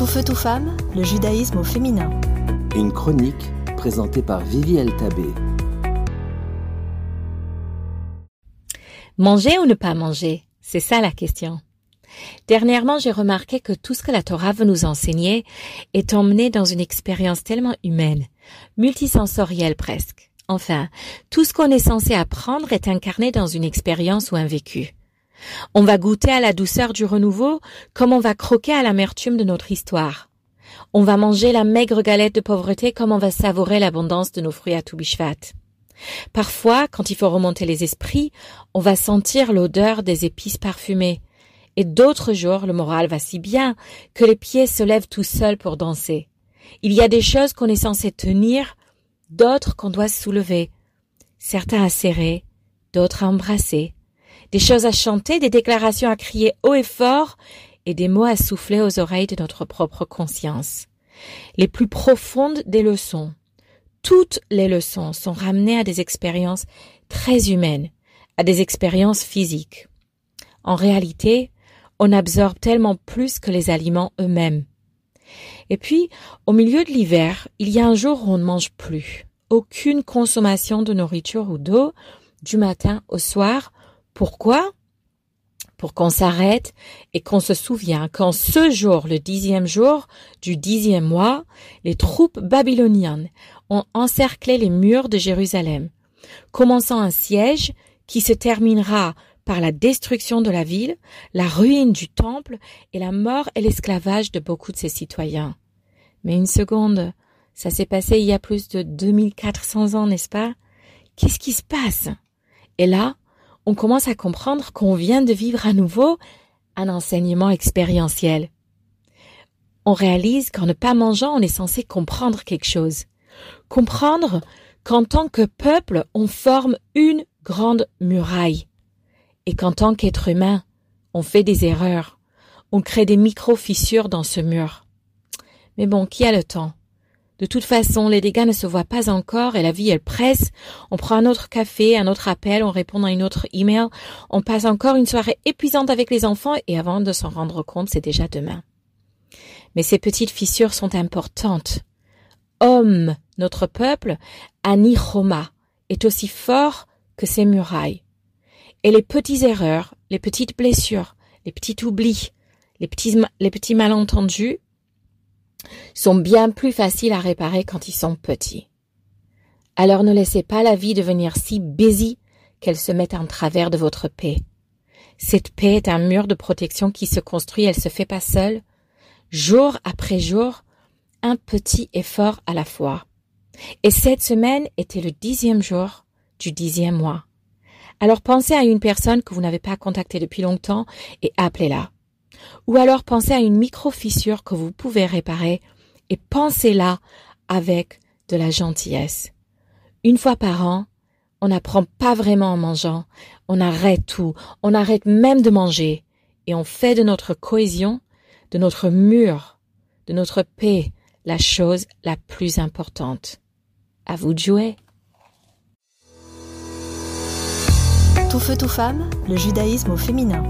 Tout feu, tout femme, le judaïsme au féminin. Une chronique présentée par Vivi Tabé. Manger ou ne pas manger? C'est ça la question. Dernièrement, j'ai remarqué que tout ce que la Torah veut nous enseigner est emmené dans une expérience tellement humaine, multisensorielle presque. Enfin, tout ce qu'on est censé apprendre est incarné dans une expérience ou un vécu. On va goûter à la douceur du renouveau comme on va croquer à l'amertume de notre histoire. On va manger la maigre galette de pauvreté comme on va savourer l'abondance de nos fruits à Toubishvat. Parfois, quand il faut remonter les esprits, on va sentir l'odeur des épices parfumées. Et d'autres jours, le moral va si bien que les pieds se lèvent tout seuls pour danser. Il y a des choses qu'on est censé tenir, d'autres qu'on doit soulever. Certains à serrer, d'autres à embrasser des choses à chanter, des déclarations à crier haut et fort, et des mots à souffler aux oreilles de notre propre conscience. Les plus profondes des leçons, toutes les leçons sont ramenées à des expériences très humaines, à des expériences physiques. En réalité, on absorbe tellement plus que les aliments eux-mêmes. Et puis, au milieu de l'hiver, il y a un jour où on ne mange plus. Aucune consommation de nourriture ou d'eau, du matin au soir, pourquoi? Pour qu'on s'arrête et qu'on se souvient qu'en ce jour, le dixième jour du dixième mois, les troupes babyloniennes ont encerclé les murs de Jérusalem, commençant un siège qui se terminera par la destruction de la ville, la ruine du temple et la mort et l'esclavage de beaucoup de ses citoyens. Mais une seconde, ça s'est passé il y a plus de 2400 ans, n'est-ce pas? Qu'est-ce qui se passe? Et là, on commence à comprendre qu'on vient de vivre à nouveau un enseignement expérientiel. On réalise qu'en ne pas mangeant, on est censé comprendre quelque chose. Comprendre qu'en tant que peuple, on forme une grande muraille. Et qu'en tant qu'être humain, on fait des erreurs. On crée des micro-fissures dans ce mur. Mais bon, qui a le temps? De toute façon, les dégâts ne se voient pas encore et la vie, elle presse. On prend un autre café, un autre appel, on répond à une autre email. On passe encore une soirée épuisante avec les enfants et avant de s'en rendre compte, c'est déjà demain. Mais ces petites fissures sont importantes. Homme, notre peuple, Roma, est aussi fort que ses murailles. Et les petites erreurs, les petites blessures, les petits oublis, les petits malentendus, sont bien plus faciles à réparer quand ils sont petits. Alors ne laissez pas la vie devenir si busy qu'elle se mette en travers de votre paix. Cette paix est un mur de protection qui se construit, elle se fait pas seule. Jour après jour, un petit effort à la fois. Et cette semaine était le dixième jour du dixième mois. Alors pensez à une personne que vous n'avez pas contactée depuis longtemps et appelez-la. Ou alors pensez à une micro-fissure que vous pouvez réparer et pensez-la avec de la gentillesse. Une fois par an, on n'apprend pas vraiment en mangeant, on arrête tout, on arrête même de manger, et on fait de notre cohésion, de notre mur, de notre paix, la chose la plus importante. À vous de jouer. Tout feu, tout femme, le judaïsme au féminin.